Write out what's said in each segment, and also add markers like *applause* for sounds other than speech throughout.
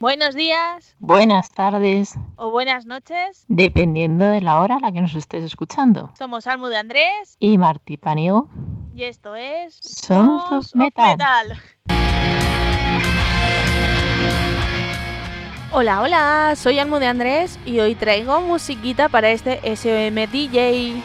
Buenos días. Buenas tardes. O buenas noches. Dependiendo de la hora a la que nos estés escuchando. Somos Almu de Andrés. Y Martí Paniego. Y esto es. Sons Metal. Metal. Hola, hola, soy Almu de Andrés y hoy traigo musiquita para este SOM DJ.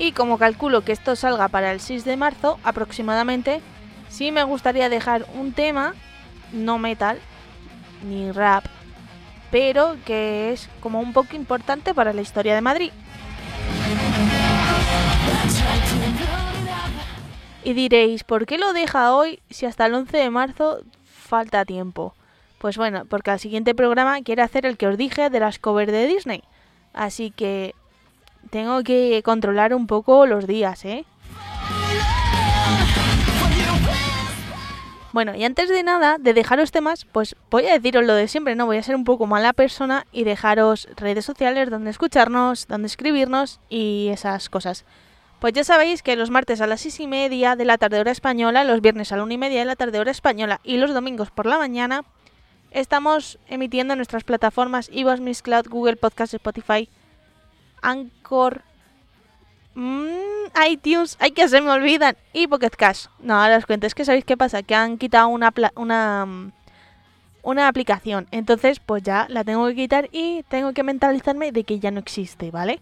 Y como calculo que esto salga para el 6 de marzo aproximadamente, sí me gustaría dejar un tema, no metal, ni rap, pero que es como un poco importante para la historia de Madrid. Y diréis, ¿por qué lo deja hoy si hasta el 11 de marzo falta tiempo? Pues bueno, porque al siguiente programa quiere hacer el que os dije de las covers de Disney. Así que tengo que controlar un poco los días, ¿eh? Bueno, y antes de nada, de dejaros temas, pues voy a deciros lo de siempre, ¿no? Voy a ser un poco mala persona y dejaros redes sociales donde escucharnos, donde escribirnos y esas cosas. Pues ya sabéis que los martes a las seis y media de la tarde hora española, los viernes a la una y media de la tarde hora española y los domingos por la mañana estamos emitiendo en nuestras plataformas iVoox, Miss Cloud, Google Podcast, Spotify, Anchor, mmm, iTunes, hay que se me olvidan, y Pocket Cash. No, os cuento, es que sabéis qué pasa, que han quitado una, una, mm, una aplicación, entonces pues ya la tengo que quitar y tengo que mentalizarme de que ya no existe, ¿vale?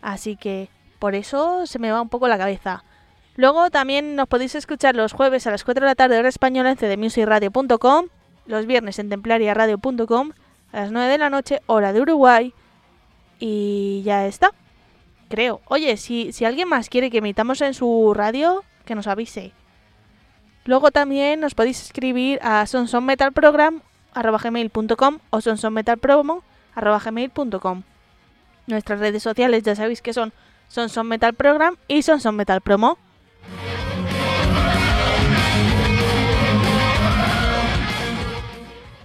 Así que por eso se me va un poco la cabeza. Luego también nos podéis escuchar los jueves a las 4 de la tarde hora española en cdmusicradio.com, los viernes en templariaradio.com, a las 9 de la noche hora de Uruguay y ya está creo. Oye, si, si alguien más quiere que emitamos en su radio, que nos avise. Luego también nos podéis escribir a sonsonmetalprogram.com o sonsonmetalpromo.com. Nuestras redes sociales ya sabéis que son sonsonmetalprogram y sonsonmetalpromo.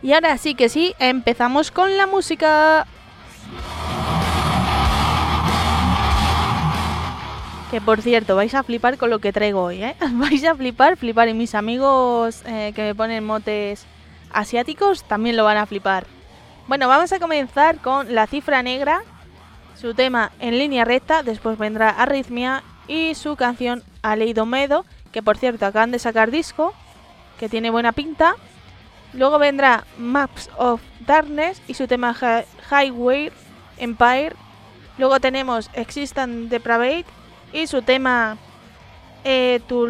Y ahora sí que sí, empezamos con la música. Que por cierto, vais a flipar con lo que traigo hoy, ¿eh? *laughs* Vais a flipar, flipar. Y mis amigos eh, que me ponen motes asiáticos también lo van a flipar. Bueno, vamos a comenzar con La Cifra Negra, su tema en línea recta. Después vendrá Arritmia y su canción Aleido Medo, que por cierto acaban de sacar disco, que tiene buena pinta. Luego vendrá Maps of Darkness y su tema Highway Empire. Luego tenemos Existent Depravate y su tema eh, to,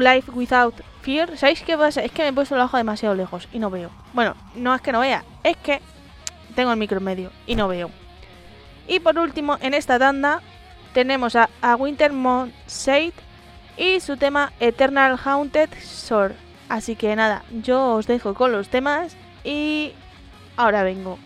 Life Without Fear. ¿Sabéis qué pasa? Es que me he puesto el ojo demasiado lejos y no veo. Bueno, no es que no vea, es que tengo el micro medio y no veo. Y por último, en esta tanda tenemos a, a Wintermont Shade y su tema Eternal Haunted Sword. Así que nada, yo os dejo con los temas y ahora vengo.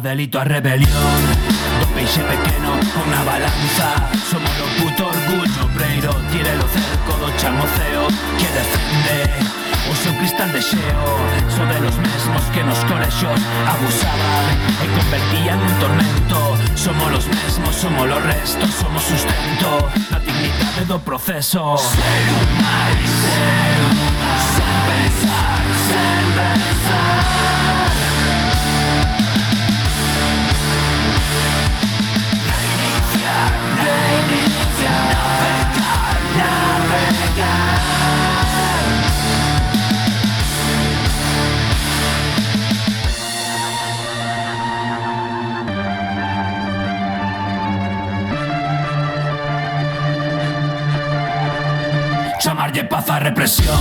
Delito a rebelión. Do peixe pequeno unha balanza. Somos o puto orgullo obreiro Tire o cerco do chamoceo Que defende o seu cristal de xeo So los mesmos que nos colexos abusaban E convertían en tormento. Somos los mesmos, somos los restos Somos sustento. Da dignidade do proceso Ser máis, ser sen pensar Chamarlle paz a represión.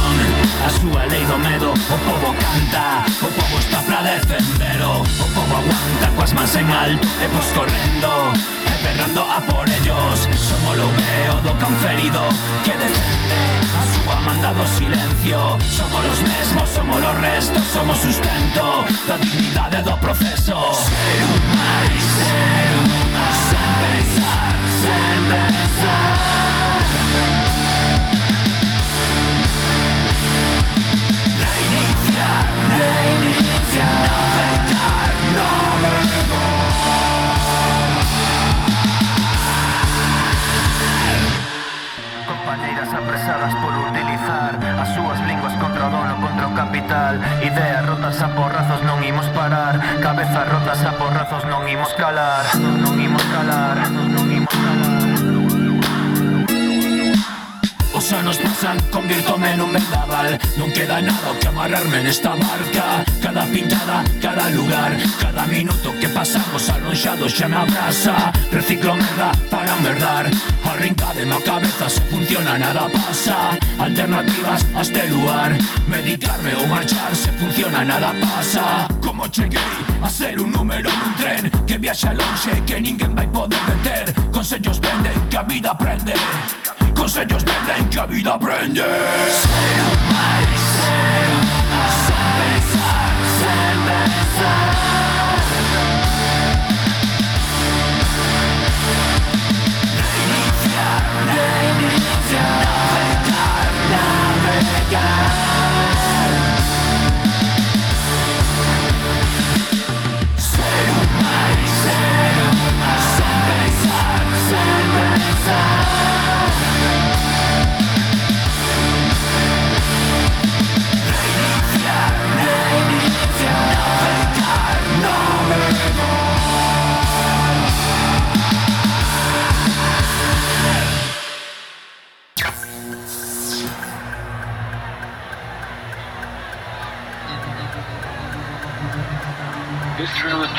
A súa lei do medo O povo canta. O povo está pra defendero. O povo aguanta coas mans en alto E pos correndo. Ferrando a por ellos. Somos o veo do conferido Que defende a súa mandado silencio. Somos los mesmos, somos los restos Somos sustento da dignidade do proceso Ser un máis Non queda nada o que amarrarme nesta barca. Cada pintada, cada lugar Cada minuto que pasamos alonxados xa me abraza. Reciclo merda para merdar Arrincademe a cabeza se funciona nada pasa. Alternativas a este lugar. Meditarme o marchar se funciona nada pasa. Como cheguei a ser un número nun tren. Que viaxa longe que ninguén vai poder deter Consellos venden que a vida aprende. Consellos venden que a vida aprende Ser un máis, ser un máis Sen pensar, sen pensar Reiniciar, reiniciar Navegar, navegar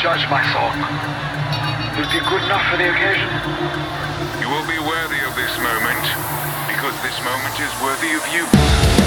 judge my thought. Is be good enough for the occasion? You will be worthy of this moment, because this moment is worthy of you.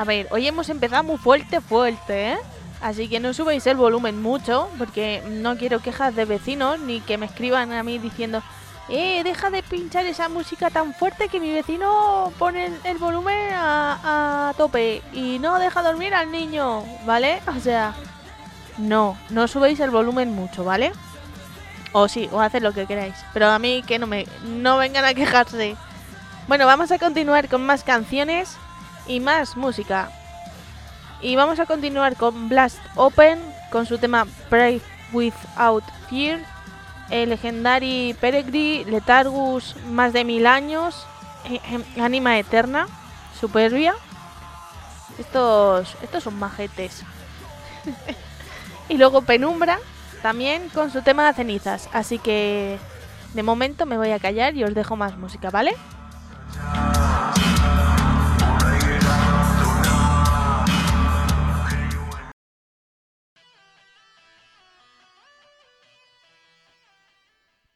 A ver, hoy hemos empezado muy fuerte, fuerte, ¿eh? Así que no subáis el volumen mucho, porque no quiero quejas de vecinos ni que me escriban a mí diciendo, eh, deja de pinchar esa música tan fuerte que mi vecino pone el, volumen a, a tope y no deja dormir al niño, ¿vale? O sea, no, no subáis el volumen mucho, ¿vale? O sí, o haced lo que queráis, pero a mí que no me no vengan a quejarse. Bueno, vamos a continuar con más canciones y más música. Y vamos a continuar con Blast Open con su tema Brave Without Fear, el legendary Peregri, Letargus, más de mil años, eh, eh, Anima Eterna, Superbia. Estos, estos son majetes. *laughs* y luego Penumbra, también con su tema de cenizas. Así que de momento me voy a callar y os dejo más música, ¿vale?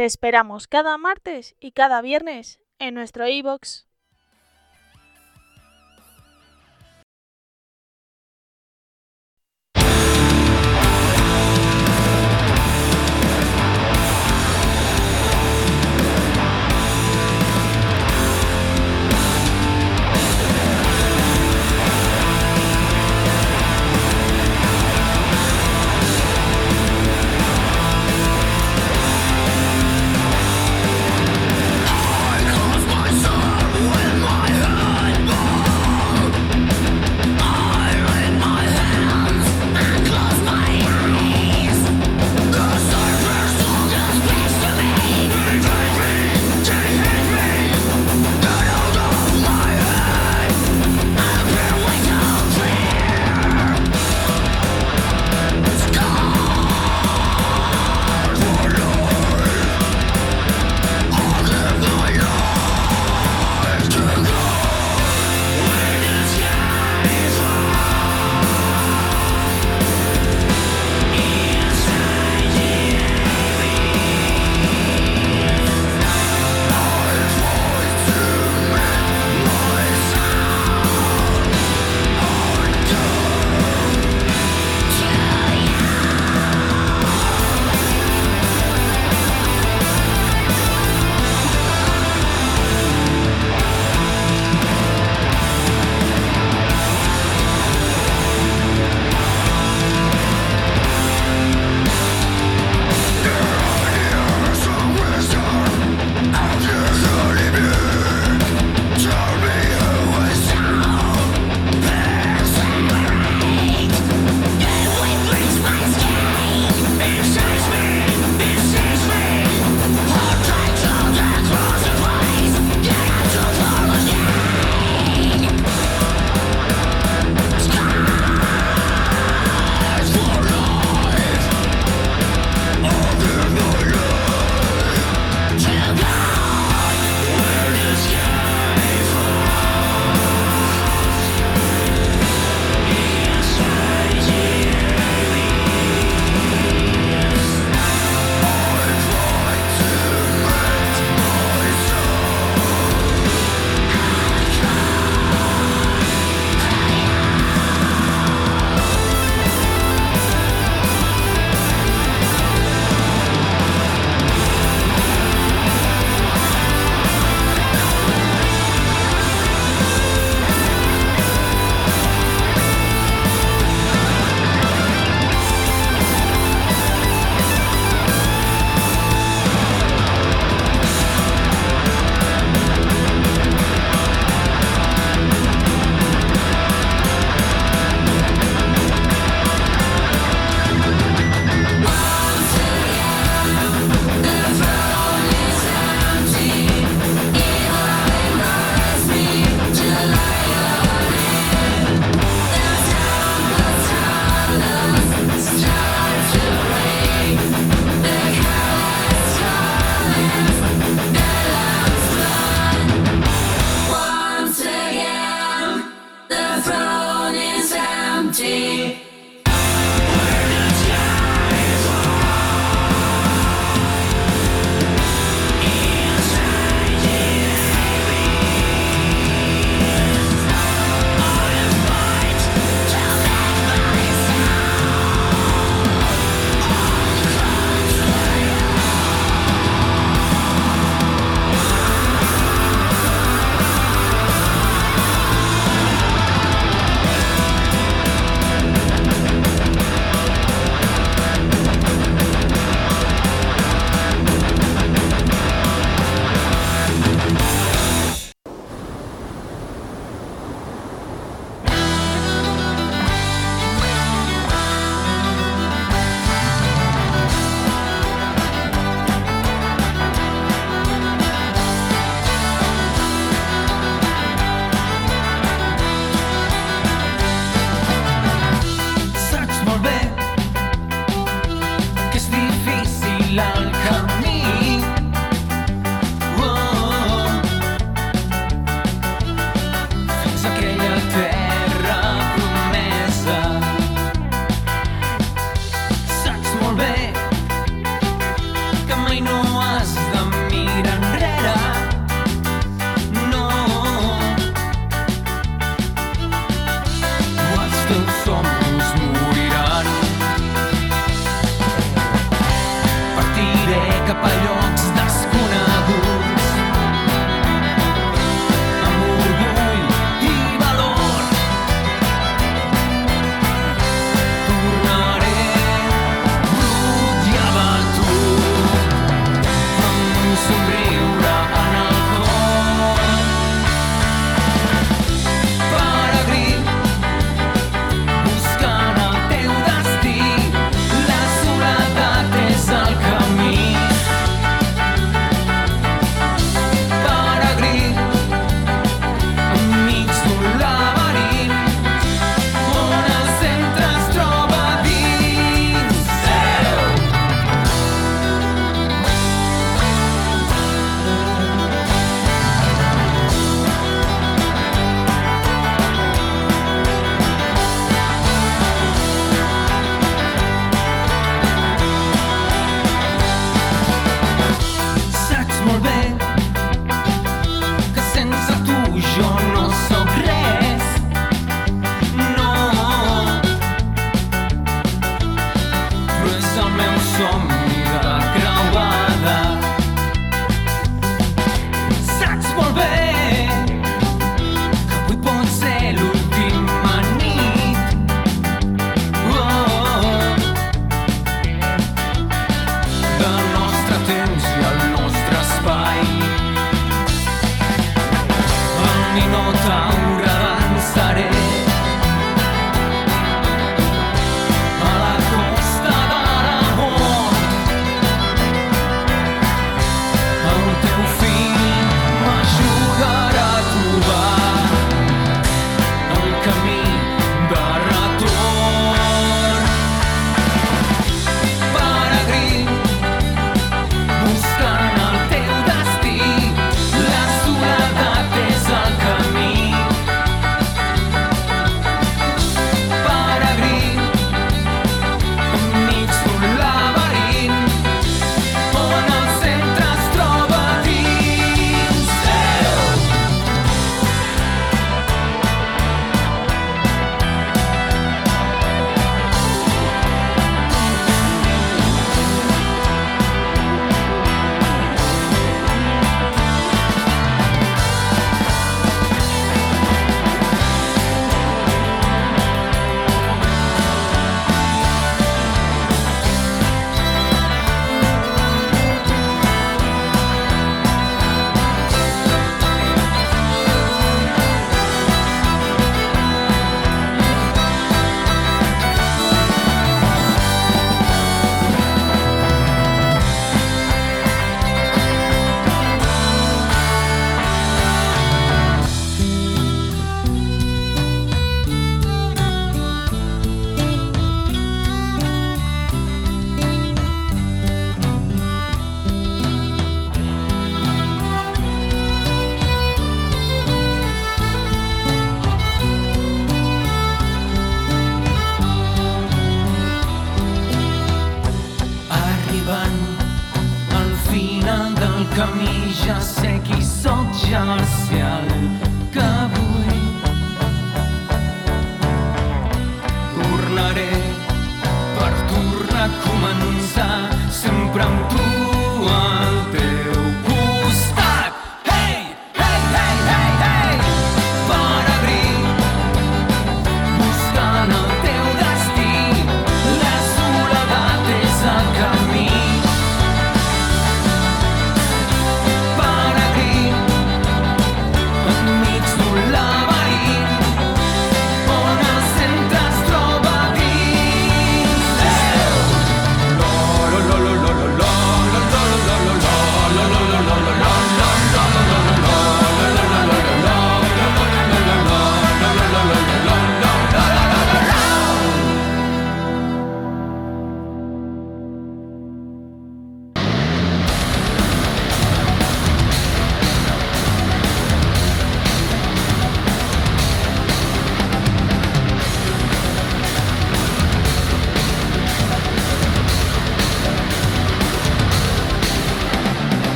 Te esperamos cada martes y cada viernes en nuestro iBox. I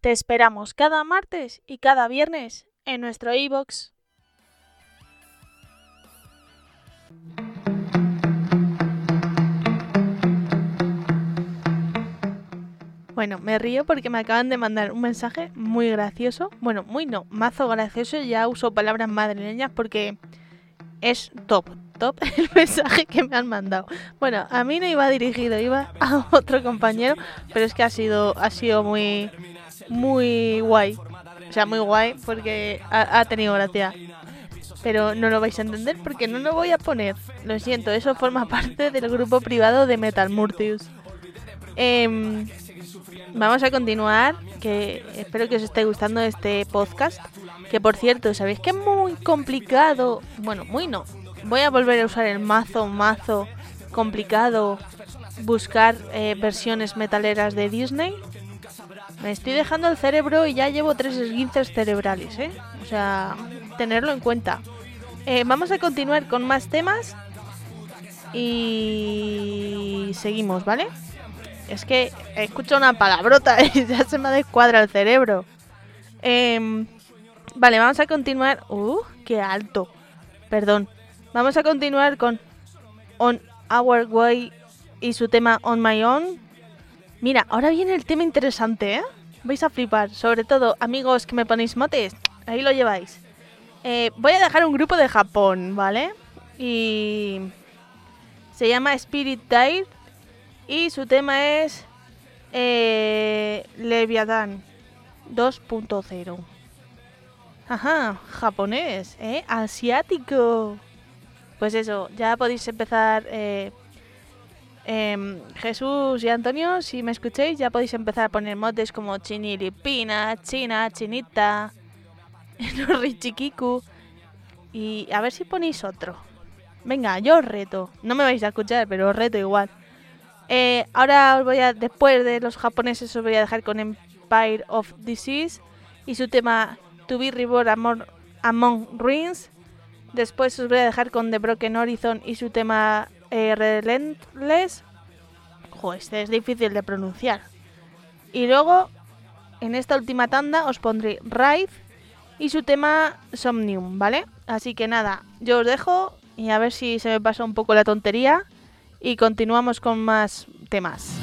Te esperamos cada martes y cada viernes en nuestro iBox. Bueno, me río porque me acaban de mandar un mensaje muy gracioso. Bueno, muy no, mazo gracioso. Ya uso palabras madrileñas porque es top, top *laughs* el mensaje que me han mandado. Bueno, a mí no iba dirigido, iba a otro compañero, pero es que ha sido, ha sido muy, muy guay. O sea, muy guay porque ha, tenido gracia. Pero no lo vais a entender porque no lo voy a poner. Lo siento, eso forma parte del grupo privado de Metal Murtius. Em, vamos a continuar, que espero que os esté gustando este podcast. Que por cierto, ¿sabéis que es muy complicado? Bueno, muy no. Voy a volver a usar el mazo, mazo complicado, buscar eh, versiones metaleras de Disney. Me estoy dejando el cerebro y ya llevo tres esguinces cerebrales, ¿eh? O sea, tenerlo en cuenta. Eh, vamos a continuar con más temas y seguimos, ¿vale? Es que escucho una palabrota *laughs* y ya se me descuadra el cerebro. Em, vale, vamos a continuar. ¡Uh! ¡Qué alto! Perdón. Vamos a continuar con On Our Way y su tema On My Own. Mira, ahora viene el tema interesante, ¿eh? Vais a flipar. Sobre todo, amigos que me ponéis motes. Ahí lo lleváis. Eh, voy a dejar un grupo de Japón, ¿vale? Y... Se llama Spirit Tide y su tema es eh, Leviathan 2.0. Ajá, japonés, ¿eh? Asiático. Pues eso, ya podéis empezar. Eh, em, Jesús y Antonio, si me escucháis, ya podéis empezar a poner motes como Chinilipina, China, Chinita, *laughs* Richikiku. Y a ver si ponéis otro. Venga, yo os reto. No me vais a escuchar, pero os reto igual. Eh, ahora os voy a, después de los japoneses, os voy a dejar con Empire of Disease y su tema To Be Reborn Among, Among Ruins. Después os voy a dejar con The Broken Horizon y su tema eh, Relentless. Joder, este es difícil de pronunciar. Y luego, en esta última tanda, os pondré Ride y su tema Somnium, ¿vale? Así que nada, yo os dejo y a ver si se me pasa un poco la tontería y continuamos con más temas.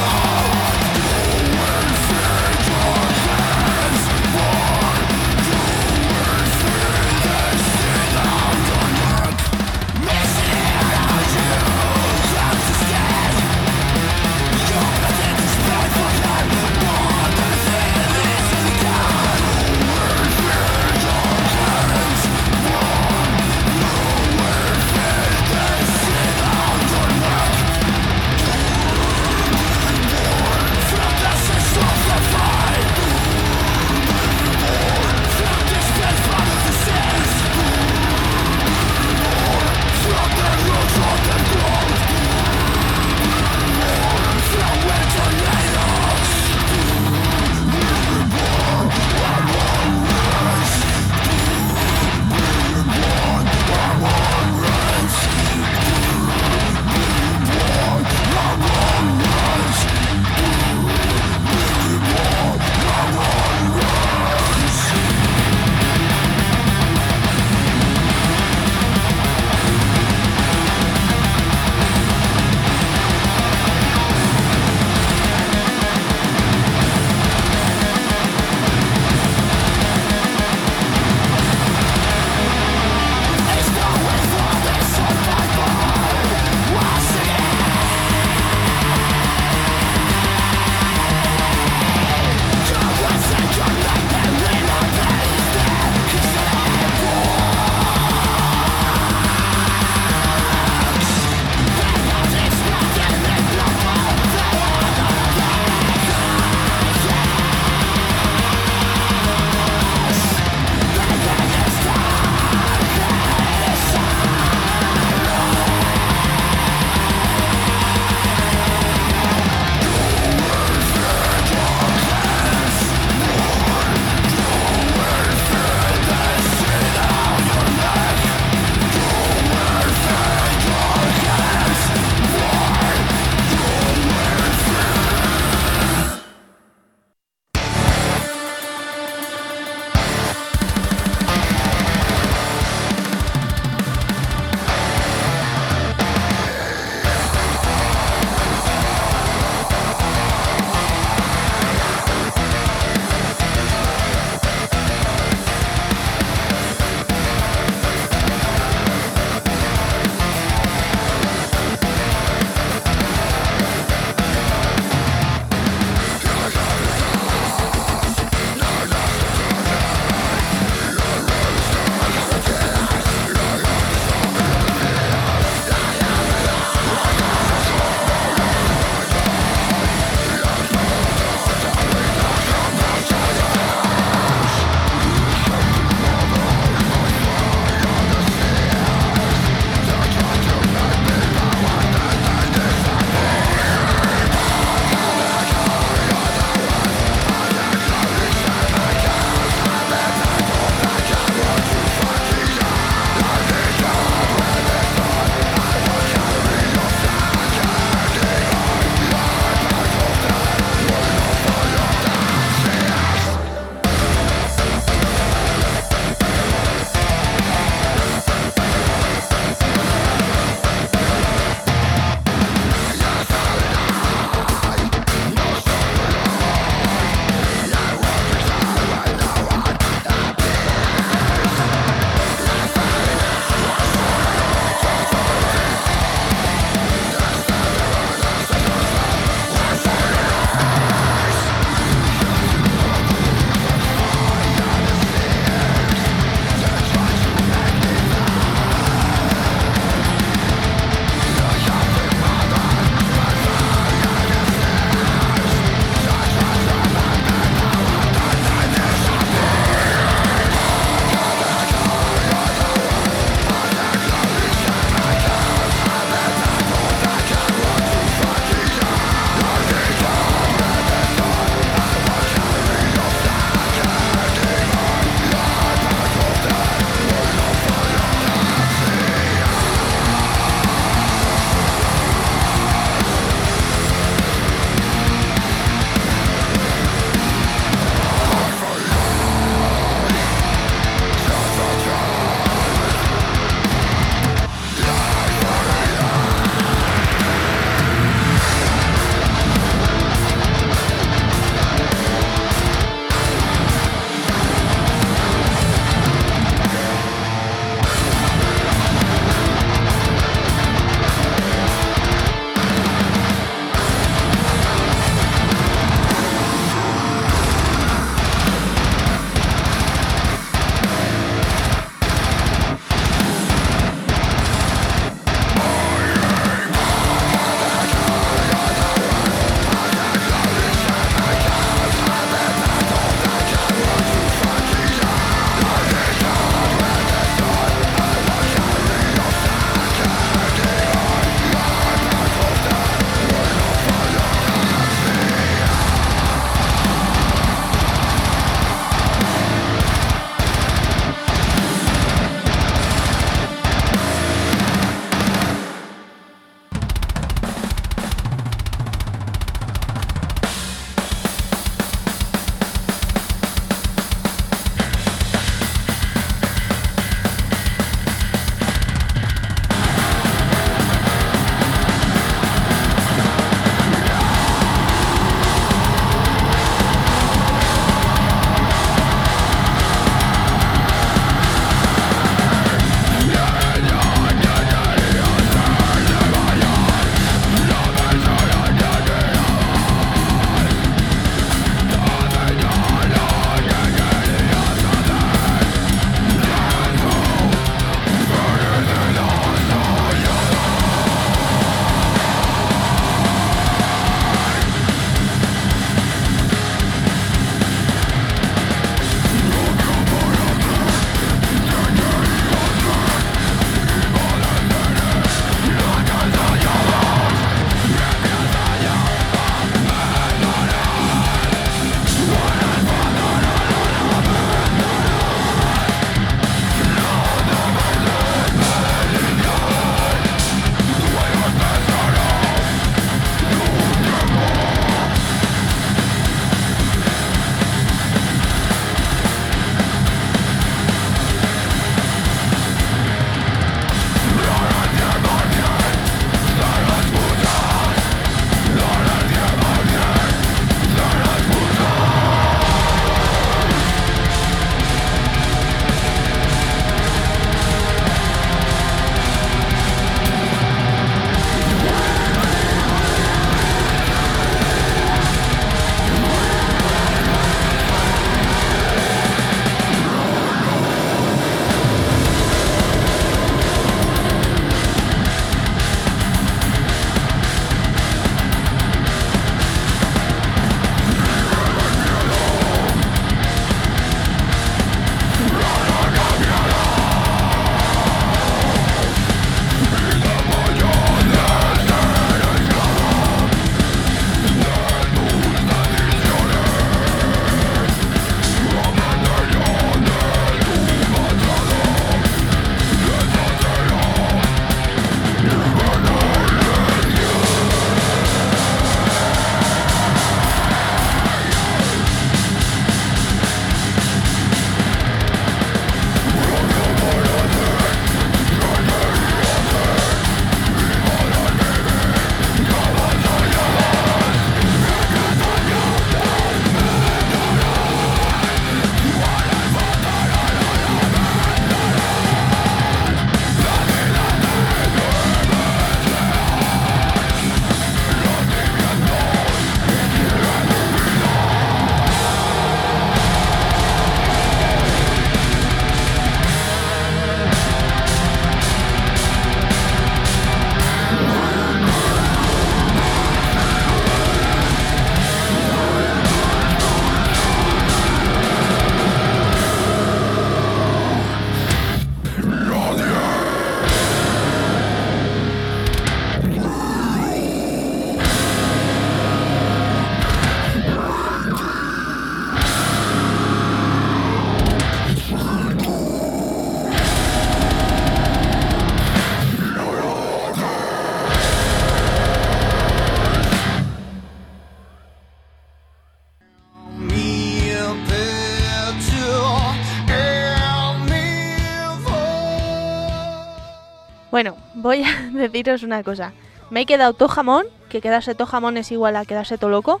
Voy a *laughs* deciros una cosa. Me he quedado todo jamón, que quedarse todo jamón es igual a quedarse todo loco,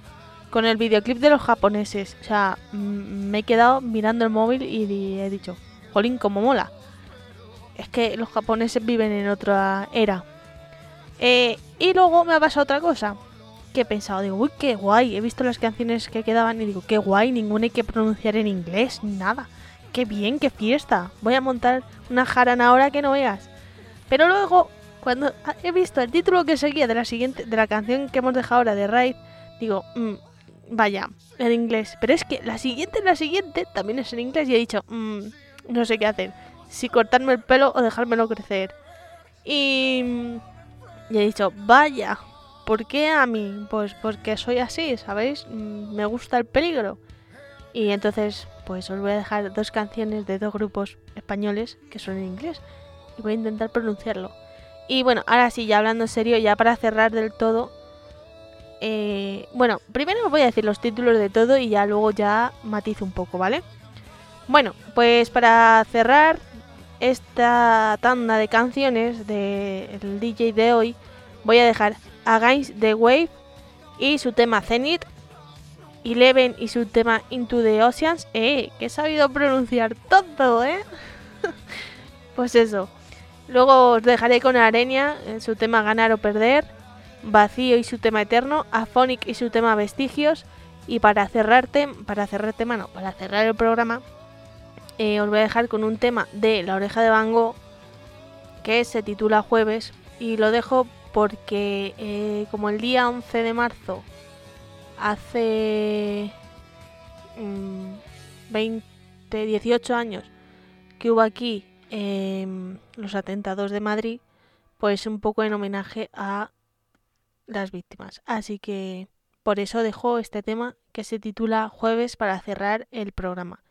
con el videoclip de los japoneses. O sea, mm, me he quedado mirando el móvil y he dicho, jolín, como mola. Es que los japoneses viven en otra era. Eh, y luego me ha pasado otra cosa. Que he pensado, digo, uy, qué guay. He visto las canciones que quedaban y digo, qué guay, ninguna hay que pronunciar en inglés, nada. Qué bien, qué fiesta. Voy a montar una jarana ahora que no veas. Pero luego, cuando he visto el título que seguía de la siguiente, de la canción que hemos dejado ahora de Raid, digo, mm, vaya, en inglés. Pero es que la siguiente, la siguiente también es en inglés y he dicho, mm, no sé qué hacer. Si cortarme el pelo o dejármelo crecer. Y, y he dicho, vaya, ¿por qué a mí? Pues porque soy así, ¿sabéis? Mm, Me gusta el peligro. Y entonces, pues os voy a dejar dos canciones de dos grupos españoles que son en inglés. Y voy a intentar pronunciarlo. Y bueno, ahora sí, ya hablando en serio, ya para cerrar del todo. eh, bueno, primero os voy a decir los títulos de todo y ya luego ya matizo un poco, ¿vale? Bueno, pues para cerrar esta tanda de canciones del DJ de hoy, voy a dejar Against the Wave y su tema Zenith, Eleven y su tema Into the Oceans. ¡Eh! Que he sabido pronunciar todo, ¿eh? *laughs* pues eso. Luego os dejaré con Arenia en su tema Ganar o Perder, Vacío y su tema Eterno, Aphonic y su tema Vestigios. Y para cerrarte, para cerrar tema, para cerrar el programa, eh, os voy a dejar con un tema de La Oreja de Van que se titula Jueves y lo dejo porque eh, como el día 11 de marzo hace mm, 20, 18 años que hubo aquí em, los atentados de Madrid, pues un poco en homenaje a las víctimas. Así que por eso dejo este tema que se titula Jueves para cerrar el programa.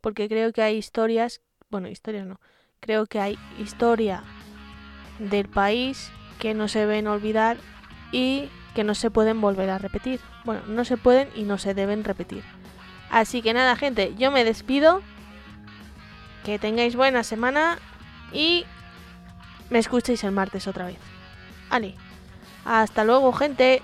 Porque creo que hay historias, bueno, historias no, creo que hay historia del país que no se deben olvidar y que no se pueden volver a repetir. Bueno, no se pueden y no se deben repetir. Así que nada, gente, yo me despido. Que tengáis buena semana y me escuchéis el martes otra vez. Ale, hasta luego, gente.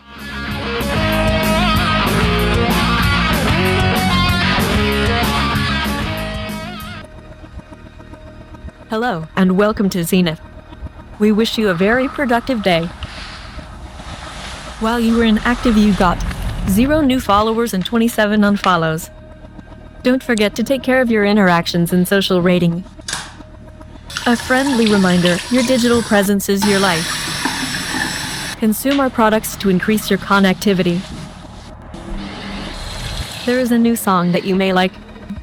Hello, and welcome to Zenith. We wish you a very productive day. While you were inactive, you got 0 new followers and 27 unfollows. Don't forget to take care of your interactions and social rating. A friendly reminder your digital presence is your life. Consume our products to increase your connectivity. There is a new song that you may like.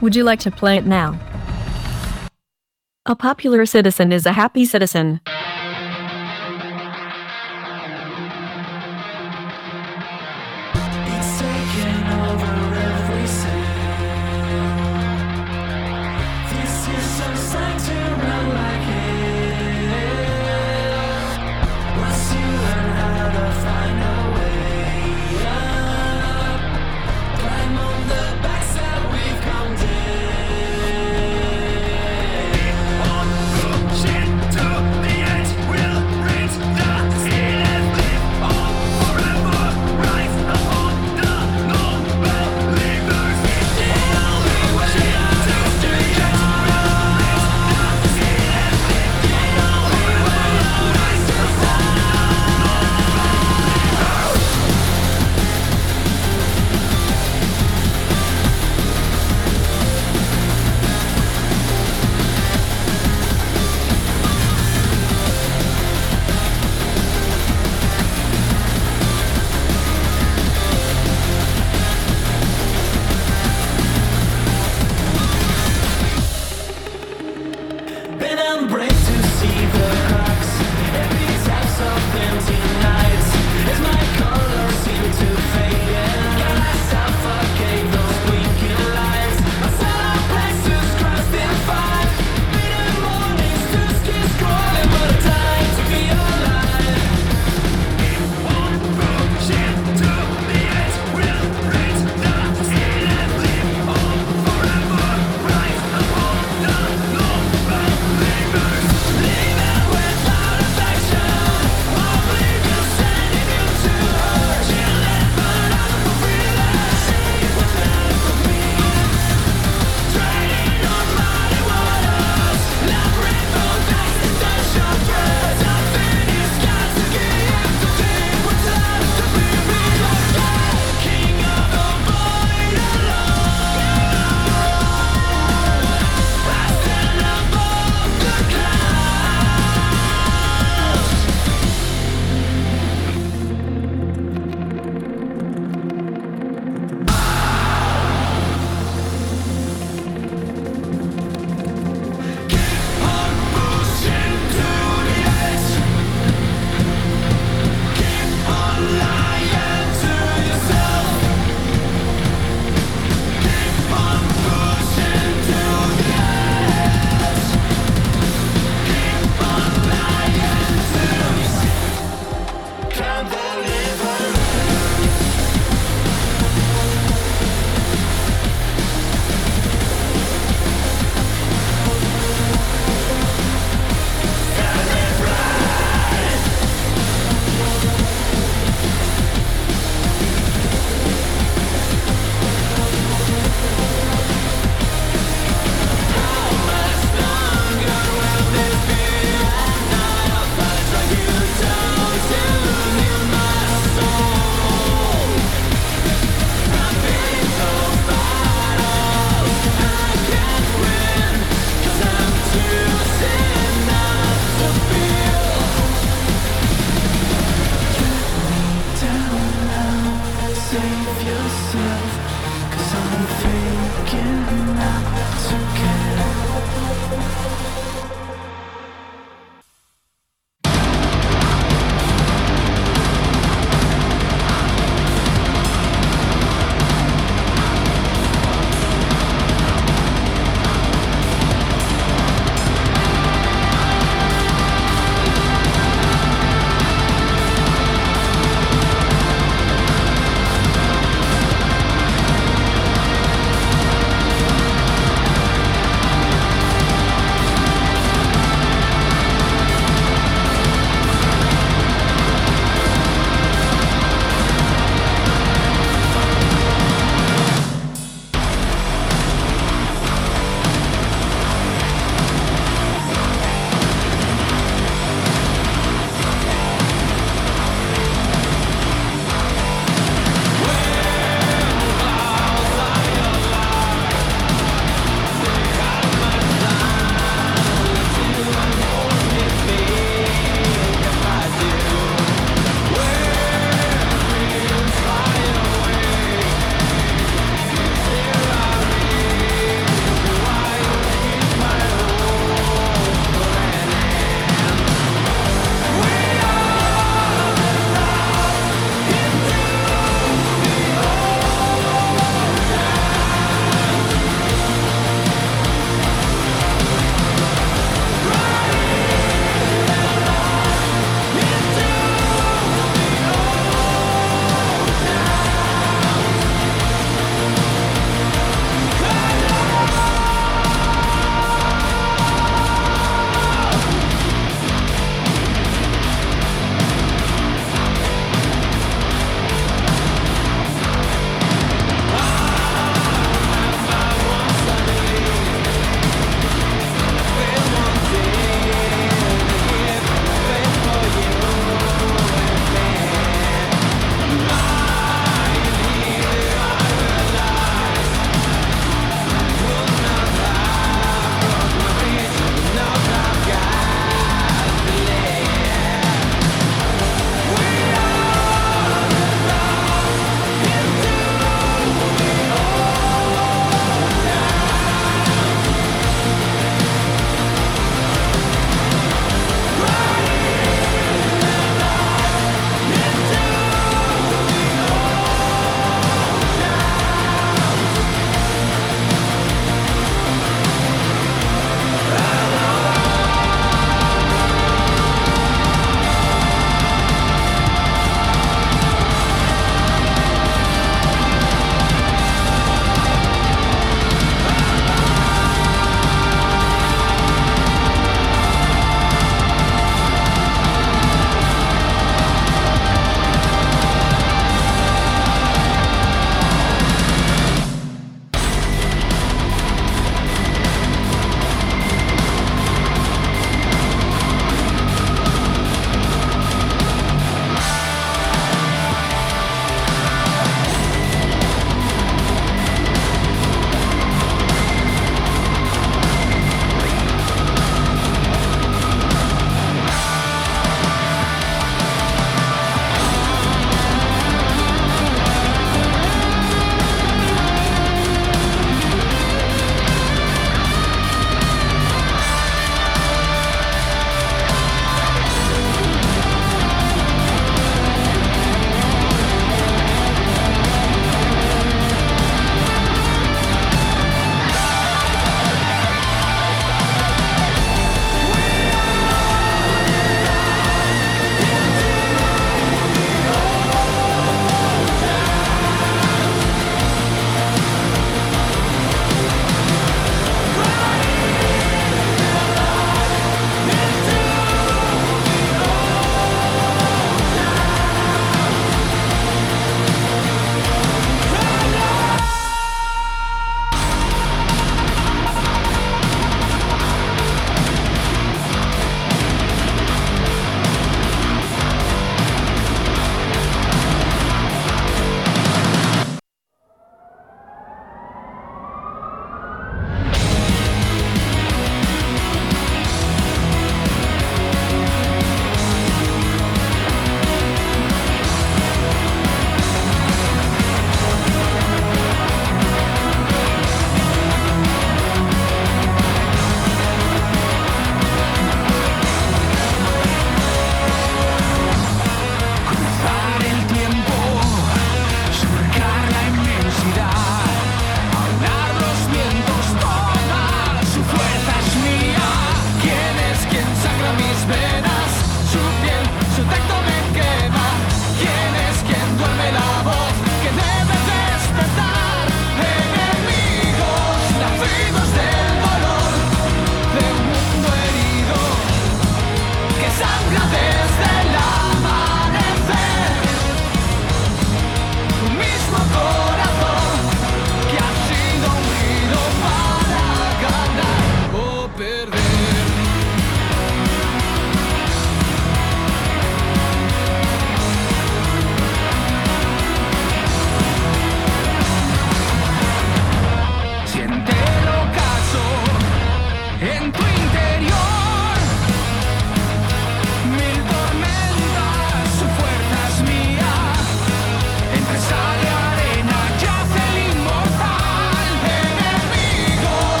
Would you like to play it now? A popular citizen is a happy citizen.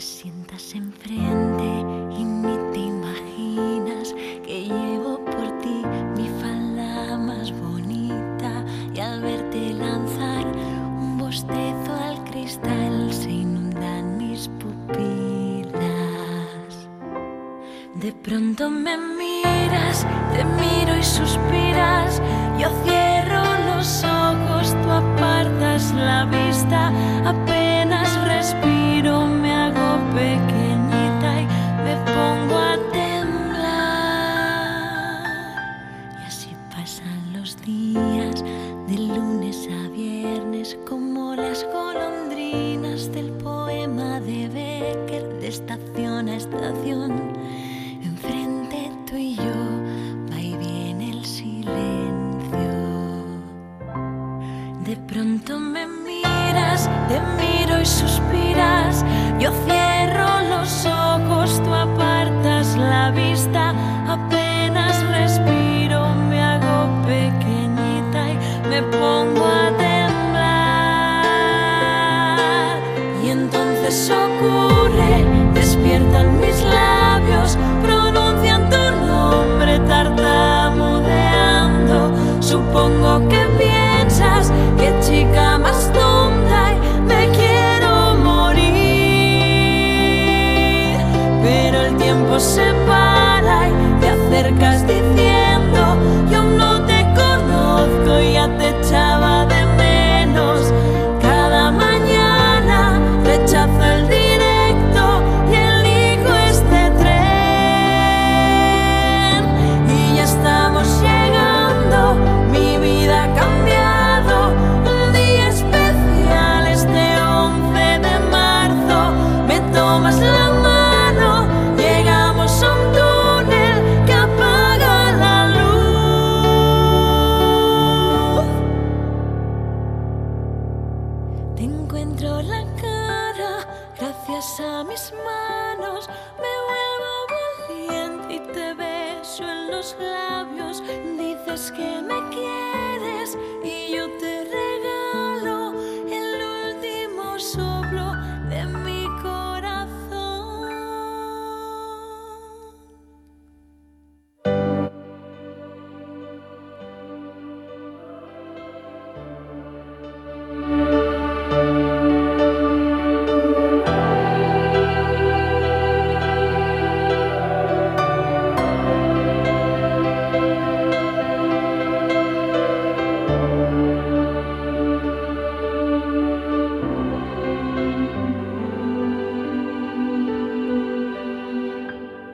Sientas enfrente